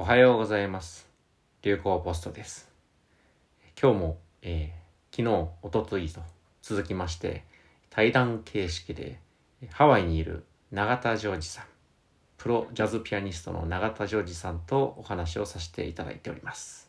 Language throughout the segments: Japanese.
おはようございます。流行ポストです。今日も、えー昨日、おとといと続きまして、対談形式でハワイにいる永田ジョージさん、プロジャズピアニストの永田ジョージさんとお話をさせていただいております。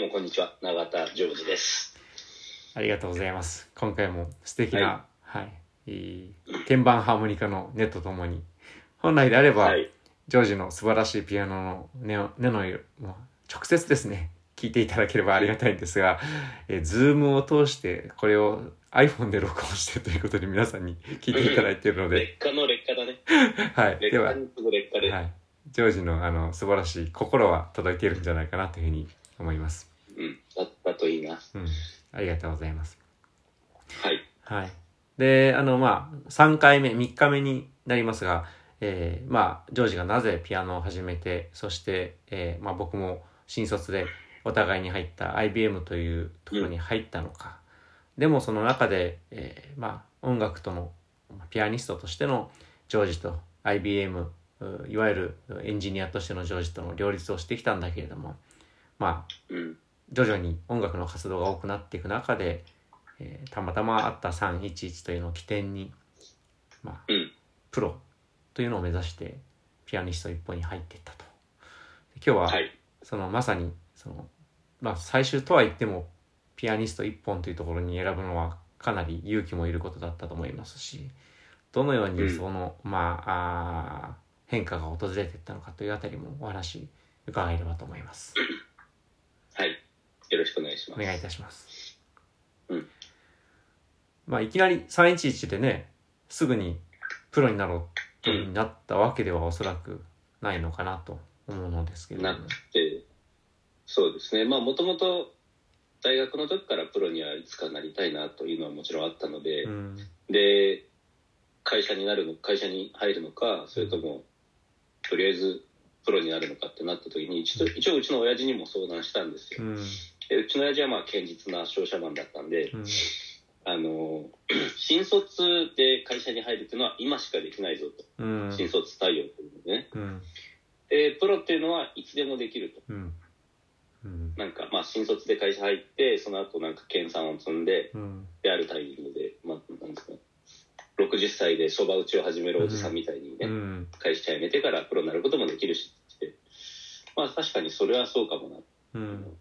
うもこんにちは永田ジョージですありがとうございます。今回も素敵な、はい、いい鍵盤ハーモニカの音とともに、本来であれば、はいジョージの素晴らしいピアノの音を音の直接ですね、聞いていただければありがたいんですが、えー、ズームを通してこれを iPhone で録音してということで皆さんに聞いていただいているので、劣化の劣化だね はい。では、劣化に次ぐ劣化で、はい。ジョージのあの素晴らしい心は届いているんじゃないかなというふうに思います。といいなうん。ありがとうございます。はいはい。で、あの、まあ、3回目、3日目になりますが、えーまあ、ジョージがなぜピアノを始めて、そして、えーまあ、僕も新卒でお互いに入った IBM というところに入ったのか。でも、その中で、えーまあ、音楽との、まあピアニストとしてのジョージと IBM、ういわゆるエンジニアとしてのジョージとの両立をしてきたんだけれども、まあ、うん徐々に音楽の活動が多くなっていく中で、えーたまたまあった311というのを起点に、まあ、うんプロというのを目指してピアニスト一本に入っていったと。で今日は、はいそのまさにその、まあ、最終とは言ってもピアニスト一本というところに選ぶのはかなり勇気もいることだったと思いますしどのようにうんその、まああー変化が訪れていったのかというあたりもお話伺えればと思います。はいよろしくお願いします。お願いいたします。うん。まあいきなり311でねすぐにプロになろうとになったわけではおそらくないのかなと思うのですけれども。なくてそうですね。まあもともと大学の時からプロにはいつかなりたいなというのはもちろんあったので、うん。で会社になるの会社に入るのかそれともとりあえずプロになるのかってなった時に一度一応うちの親父にも相談したんですよ。うんでうちの親父はまあ堅実な商社マンだったんで、うん。あの 新卒で会社に入るっていうのは今しかできないぞと、うん。新卒対応というのでね。うん。でプロっていうのはいつでもできると。なんかまあ新卒で会社入ってその後なんか研鑽を積んでうん。であるタイミングで、まあ、なんですか60歳でそば打ちを始めるおじさんみたいにね、うん。会社辞めてからプロになることもできるしって。まあ確かにそれはそうかもな。うん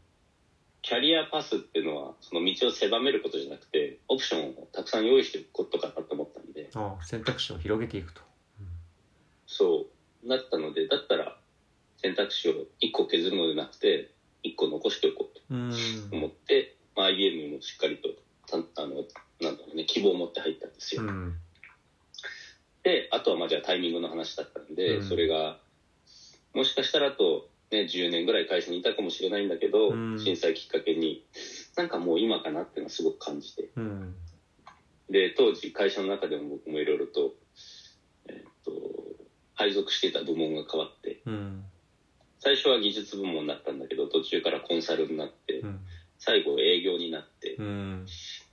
キャリアパスっていうのはその道を狭めることじゃなくてオプションをたくさん用意しておくことかなと思ったんで。ああ選択肢を広げていくと。そうなったのでだったら選択肢を1個削るのではなくて1個残しておこうとうん。思って、まあ、IBM にもしっかりとたあのなんだろうね希望を持って入ったんですよ、うん。であとはまあじゃあタイミングの話だったんで、うん。それがもしかしたらあと、ね、10年ぐらい会社にいたかもしれないんだけど、うん。震災きっかけになんかもう今かなっていうのはすごく感じて。うん。で当時会社の中でも僕もいろいろと,、えっと配属していた部門が変わってうん。最初は技術部門だったんだけど途中からコンサルになってうん。最後営業になって。うん。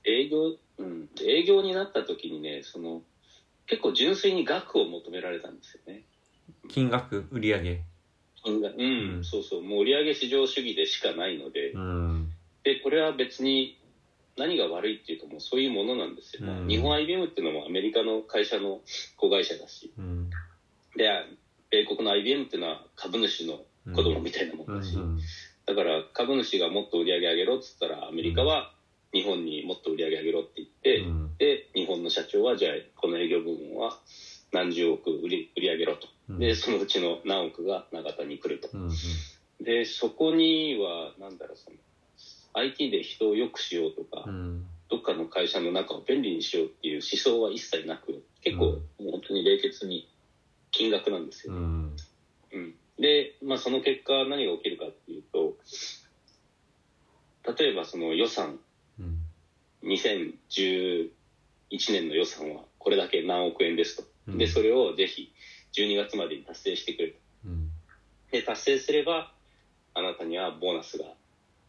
営業うん。で営業になった時にねその結構純粋に額を求められたんですよね。金額売上金額うん、うん。そうそう。もう売上市場主義でしかないので。うん。でこれは別に何が悪いっていうかもうそういうものなんですよ、まあうん日本 IBM っていうのもアメリカの会社の子会社だしうん。で米国の IBM っていうのは株主の子供みたいなもうんんだし、うんだから株主がもっと売り上げ上げろっつったらアメリカは日本にもっと売り上げ上げろって言って、うん。で日本の社長はじゃあこの営業部門は何十億売り売り上げろと。うんでそのうちの何億が永田に来ると。うんでそこにはなんだろうその IT で人を良くしようとか、うん。どっかの会社の中を便利にしようっていう思想は一切なく結構、もう本当に冷血に金額なんですよ、うん。うん。で、まあ、その結果何が起きるかっていうと例えばその予算。うん。2010 1年の予算はこれだけ何億円ですと。うん。で、それをぜひ12月までに達成してくれと。うんで、達成すれば、あなたにはボーナスが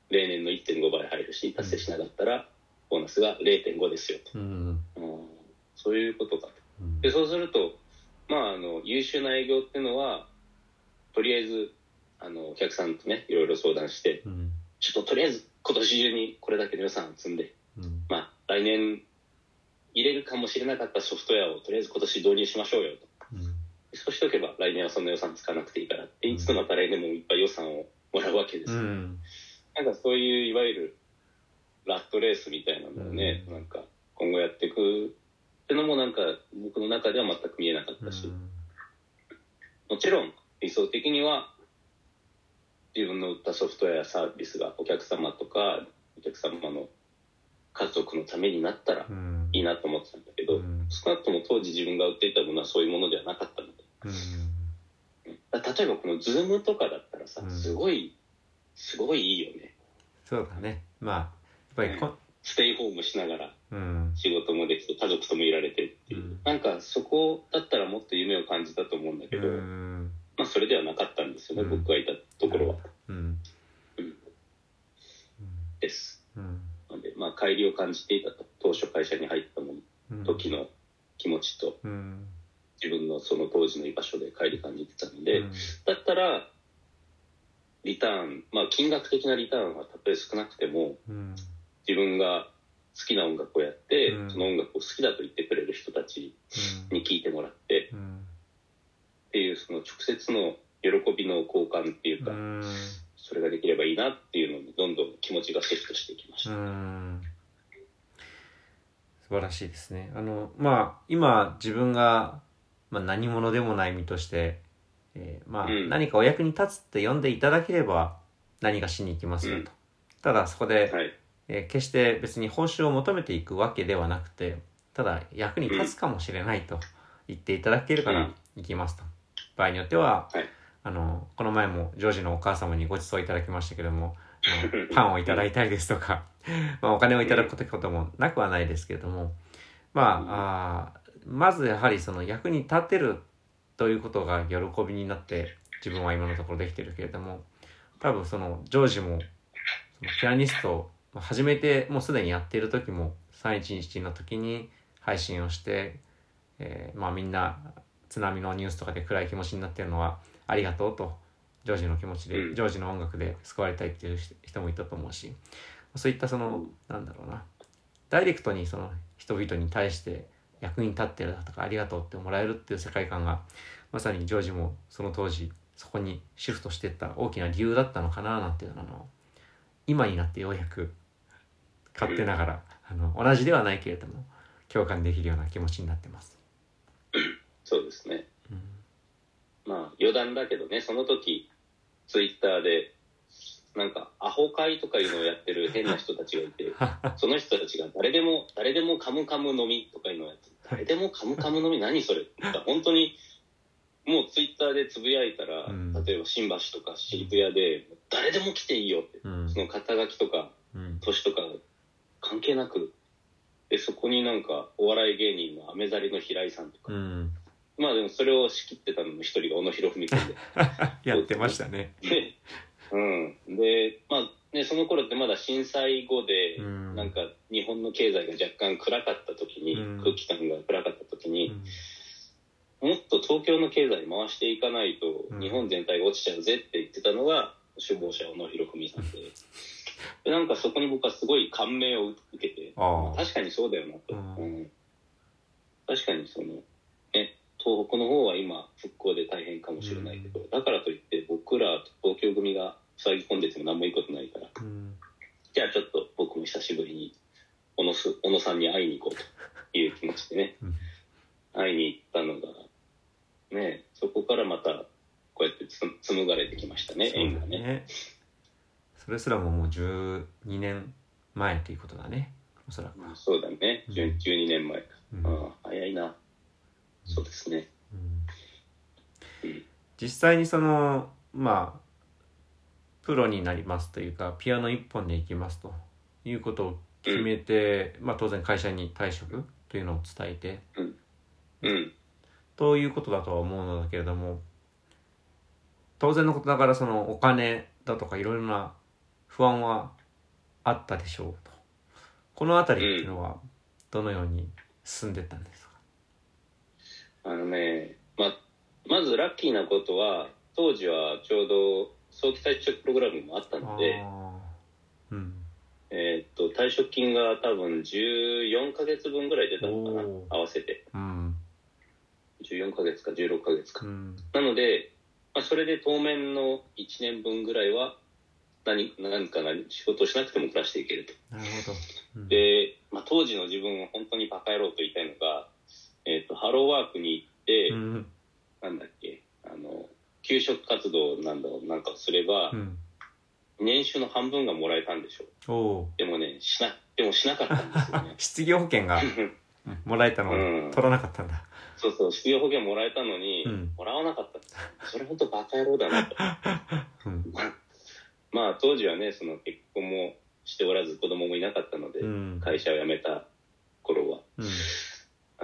例年の1.5倍入るし、達成しなかったら、ボーナスが0.5ですよと。うんうんそういうことかと。うんで、そうすると、まあ、あの、優秀な営業っていうのは、とりあえず、あの、お客さんとね、いろいろ相談して、うんちょっととりあえず今年中にこれだけの予算を積んで、うんまあ、来年入れるかもしれなかったソフトウェアをとりあえず今年導入しましょうよと。うんそうしておけば来年はそんな予算使わなくていいからって言いつつまた来年もいっぱい予算をもらうわけです。よ。うん。なんかそういういわゆるラットレースみたいなのをね、うん。なんか今後やっていくってのもなんか僕の中では全く見えなかったし、もちろん理想的には自分の売ったソフトウェアやサービスがお客様とかお客様の家族のためになったらうん。いいなと思ってたんだけど、うん。少なくとも当時自分が売っていたものはそういうものではなかったの例えばこの Zoom とかだったらさ、うん。すごいすごいいいよね。そうだね。まあやっぱりこステイホームしながらうん。仕事もできて家族ともいられてっていう、うん。なんかそこだったらもっと夢を感じたと思うんだけど、うん。まあそれではなかったんですよね、うん。僕がいたところは、うん。です。うん。なのでまあ帰りを感じていたと当初会社に入ったもうん。時の気持ちとうん自分のその当時の居場所で帰り感じてたので、うん。だったらリターンまあ金額的なリターンはたとえ少なくてもうん。自分が好きな音楽をやって、うん。その音楽を好きだと言ってくれる人たちに聴いてもらってうん。っていうその直接の喜びの交換っていうか、うん。それができればいいなっていうのにどんどん気持ちがシフトしていきましうた。ん。素晴らしいですね。あのまあ今自分が、まあ、何者でもない身として、えーまあうん。何かお役に立つって呼んでいただければ何かしに行きますよと。うん。ただそこで、はい、えー決して別に報酬を求めていくわけではなくてただ役に立つかもしれないと言っていただけるから行きますと。場合によっては、はい。あのこの前もジョージのお母様にご馳走いただきましたけども パンをいただいたいですとか、まあ、お金をいただくこともなくはないですけれどもまああーまずやはりその役に立てるということが喜びになって自分は今のところできてるけれども多分そのジョージもピアニストを始めてもうすでにやっている時も311の時に配信をして、えーまあ、みんな津波のニュースとかで暗い気持ちになってるのはありがとうとジョージの気持ちで、うん。ジョージの音楽で救われたいっていう人もいたと思うしそういったそのなんだろうなダイレクトにその人々に対して役に立ってるだとかありがとうってもらえるっていう世界観がまさにジョージもその当時そこにシフトしていった大きな理由だったのかななんていうのを今になってようやく勝手ながら、あの同じではないけれども共感できるような気持ちになってます。そうですね。うんまあ余談だけどね、その時ツイッターでなんかアホ会とかいうのをやってる変な人たちがいて、その人たちが誰でも誰でもカムカム飲みとかいうのをやって、誰でもカムカム飲み何それ？なんか本当にもうツイッターでつぶやいたら、うん例えば新橋とか渋谷で誰でも来ていいよって、うんその肩書きとかうん年とか関係なく。で、そこになんか、お笑い芸人のアメザリの平井さんとか、うん、まあでもそれを仕切ってたのも一人が小野博文君で。やってましたね。の頃ってまだ震災後で、うんなんか日本の経済が若干暗かった時に、うん空気感が暗かった時に、うんもっと東京の経済回していかないとうん日本全体が落ちちゃうぜって言ってたのが首謀者小野博文さんで。でなんかそこに僕はすごい感銘を受けて、確かにそうだよなと。うんうん確かにその、ね、東北の方は今復興で大変かもしれないけど、だからといって僕ら東京組が塞ぎ込んでても何もいいことないから、うんじゃあちょっと僕も久しぶりに小野す小野さんに会いに行こうという気持ちでね、うん会いに行ったのが、ね、そこからまたこうやってつ紡がれてきましたね、そう縁がね。それすらももう12年前ということだね。おそらく。そうだね、うん10 12年前か。うんああ早いな。そうですね。うんうん実際にそのまあプロになりますというかピアノ一本でいきますということを決めて、まあ当然会社に退職というのを伝えてうん。ということだとは思うのだけれども当然のことながらそのお金だとかいろいろな不安はあったでしょうと。この辺りっていうのはどのように進んでったんですか、あのね、ま、まずラッキーなことは、当時はちょうど早期退職プログラムもあったので、うんえーっと、退職金が多分14ヶ月分ぐらい出たのかなおー。合わせて。うん。14ヶ月か16ヶ月か。うん。なので、まあ、それで当面の1年分ぐらいは何何か何仕事をしなくても暮らしていけると。なるほど、うん。で、まあ、当時の自分は本当にバカ野郎と言いたいのが、えっ、と、ハローワークに行って、うん。なんだっけ、あの、給食活動なんだろう、なんかをすればう、ん年収の半分がもらえたんでしょう。でもね、しな、でもしなかったんですよね。失業保険がうんもらえたのうんに取らなかったんだ、そうそう、失業保険もらえたのに、うんもらわなかった。それ本当バカ野郎だなと。うん まあ、当時はね、その結婚もしておらず子供もいなかったので、うん会社を辞めた頃は。う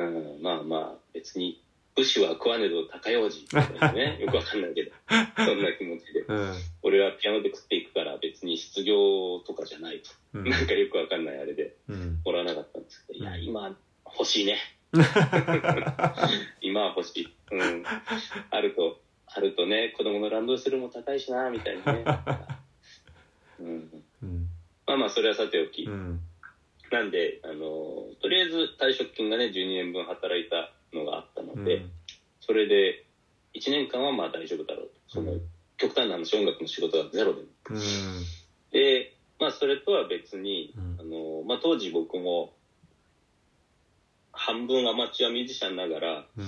んうん、まあまあ、別に、武士は食わねど高用事ね、よくわかんないけど、そんな気持ちで。うん俺はピアノで食っていくから別に失業とかじゃないと。うんなんかよくわかんないあれでうんもらわなかったんですけど、いや、うん今欲しいね。今は欲しい。うん。あると、あるとね、子供のランドセルも高いしな、みたいなね。うん。うんまあまあ、それはさておき。うんなんで、あの、とりあえず退職金がね、12年分働いたのがあったので、それで1年間はまあ大丈夫だろうと。その、うん極端な話、音楽の仕事がゼロでで、まあ、それとは別に、うんあの、まあ、当時僕も、半分アマチュアミュージシャンながら、うん。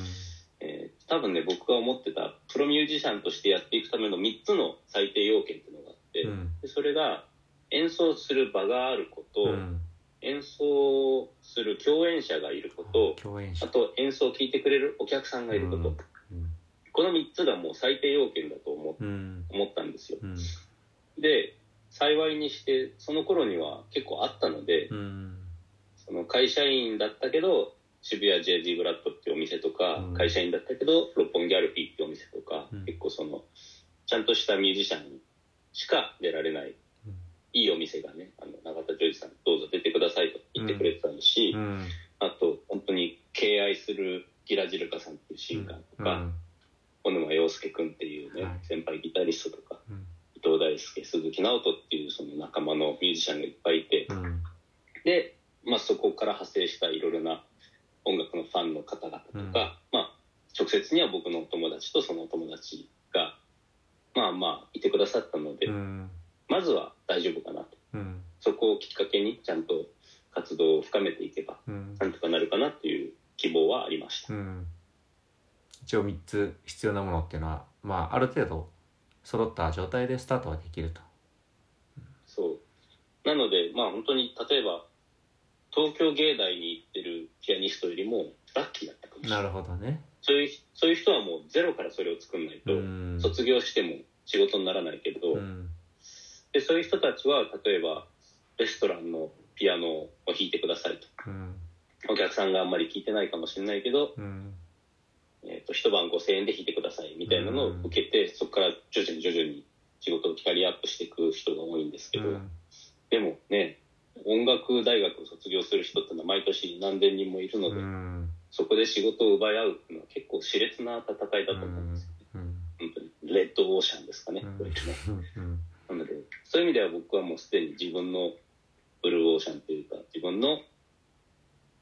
えー多分ね、僕が思ってたプロミュージシャンとしてやっていくための3つの最低要件っていうのがあって、うん。でそれが演奏する場があること、うん。演奏する共演者がいること、共演者。あと演奏を聴いてくれるお客さんがいること、うん。この3つがもう最低要件だと思うん。思ったんですよ。うん。で、幸いにして、その頃には結構あったので、うん。その会社員だったけど、渋谷 JG ブラッドっていうお店とか、うん。会社員だったけど、六本木アルフィーっていうお店とか、うん。結構その、ちゃんとしたミュージシャンしか出られない、うん。いいお店がね、あの、永田ジョージさん、どうぞ出てくださいと言ってくれてたし、うん。あと、本当に敬愛するギラジルカさんっていうシンガーとか、小沼洋介くんっていうね、はい。先輩ギタリストとか、うん。伊藤大輔、鈴木直人っていうその仲間のミュージシャンがいっぱいいて、うん。で、まあ、そこから派生したいろいろな音楽のファンの方々とか、うんまあ、直接には僕のお友達とそのお友達が、まあまあ、いてくださったので、うんまずは大丈夫かなと。うんそこをきっかけにちゃんと活動を深めていけば、うんなんとかなるかなっていう希望はありました。うん一応3つ必要なものっていうのはまあある程度揃った状態でスタートはできるとそう。なので、まあ本当に、例えば、東京芸大に行ってるピアニストよりもラッキーだったかもしれな。ないるほどねそういう、そういう人はもうゼロからそれを作んないと、うん。卒業しても仕事にならないけど、うん。でそういう人たちは例えばレストランのピアノを弾いてくださいと。うん。お客さんがあんまり聞いてないかもしれないけど、うん。えー、と一晩5000円で弾いてくださいみたいなのを受けて、そこから徐々に徐々に仕事をキャリアアップしていく人が多いんですけど、うん。でもね音楽大学を卒業する人ってのは毎年何千人もいるので、うん。そこで仕事を奪い合う結構熾烈な戦いだと思うんですよ、うん。本当に。レッドオーシャンですかね、うん。これね。うん。なので、そういう意味では僕はもうすでに自分のブルーオーシャンというか、自分の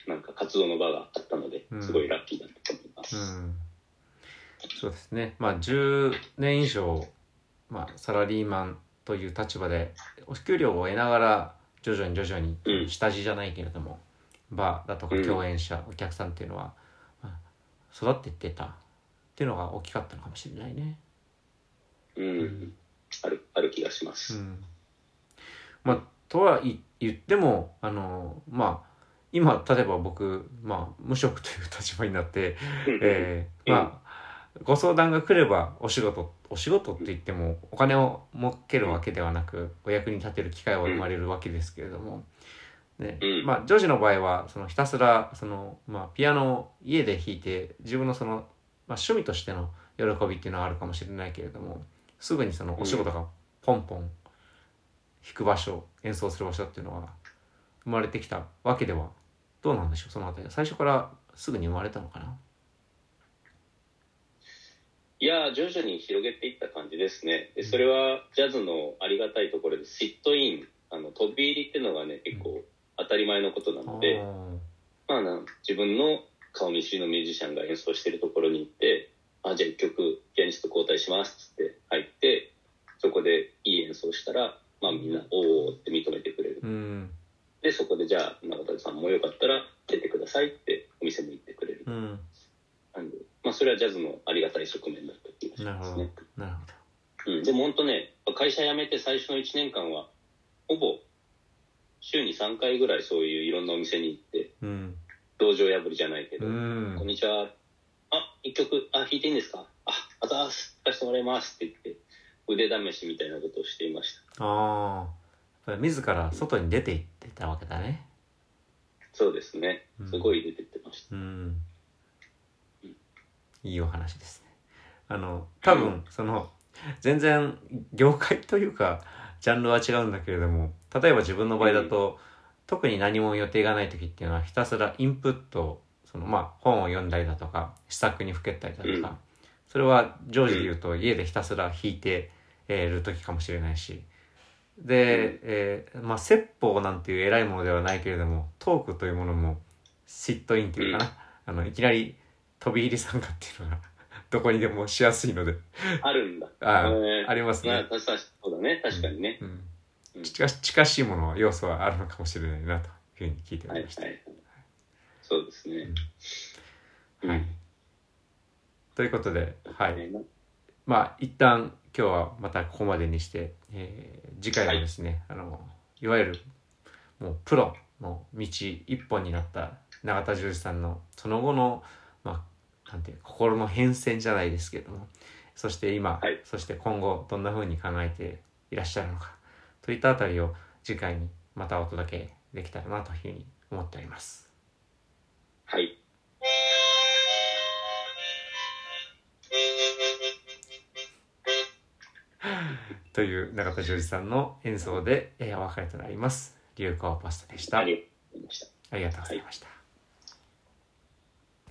なんか活動の場があったのでう、ん。すごいラッキーだったと思います。うん。そうですね。まあ10年以上、まあ、サラリーマンという立場でお給料を得ながら徐々に徐々にうん。下地じゃないけれども、バーだとかうん。共演者、お客さんっていうのは、まあ育っていってたっていうのが大きかったのかもしれないね。うん、ある、ある気がします。うんまあとはい言ってもあのまあ今例えば僕、まあ、無職という立場になって、えーまあご相談が来ればお仕事お仕事って言ってもお金を儲けるわけではなくお役に立てる機会は生まれるわけですけれどもね。うん。まあジョージの場合はそのひたすらその、まあ、ピアノを家で弾いて自分のその、まあ、趣味としての喜びっていうのはあるかもしれないけれどもすぐにそのお仕事がポンポン弾く場所演奏する場所っていうのは生まれてきたわけではどうなんでしょう？そのあたり最初からすぐに生まれたのかな？いやー徐々に広げていった感じですね。でそれはジャズのありがたいところでシットインあの飛び入りっていうのがね結構当たり前のことなので、まあ、な自分の顔見知りのミュージシャンが演奏してるところに行ってあじゃあ一曲ピアニスト交代しますっつって入ってそこでいい演奏したら、まあ、みんな「おお」って認めてくれる。うん。でそこでじゃあ中谷さんもよかったら出てくださいってお店も行ってくれる。うん。なんで、まあ、それはジャズのありがたい側面だった気がしなるほど。ますね。なるほうん、でも本当ね、会社辞めて最初の1年間は、ほぼ週に3回ぐらいそういういろんなお店に行って、どうん道場破りじゃないけど、うんこんにちは。あ、一曲、あ、弾いていいんですか？あ、あざーす。弾かせてもらいますって言って、腕試しみたいなことをしていました。ああ自ら外に出て行ってたわけだねそうですね。すごい出てってました。うんいいお話ですねあの多分その全然業界というかジャンルは違うんだけれども例えば自分の場合だと、特に何も予定がない時っていうのはひたすらインプットそのまあ本を読んだりだとか試作にふけったりだとか、うん。それは常時で言うと家でひたすら弾いてえーる時かもしれないし。で、えーまあ説法なんていう偉いものではないけれどもトークというものもシットインっていうかな、あのいきなり飛び入り参加っていうのが どこにでもしやすいので。あるんだ。あえーありますね。まあ、確かにそうだね。確かにね。うんうん近し近しいもの要素はあるのかもしれないなというふうに聞いておはいりました。はい。そうですね。はいうん。ということで、はい、ねまあ一旦今日はまたここまでにして、えー次回はですね、い、あのいわゆるもうプロの道一本になった永田十二さんのその後のまあなんていう心の変遷じゃないですけれどもそして今、はい。そして今後どんな風に考えていらっしゃるのかといったあたりを次回にまたお届けできたらなというふうに思っております。はい。という永田十二さんの演奏で、えーお別れとなります。流行パスタでした。ありがとうございました。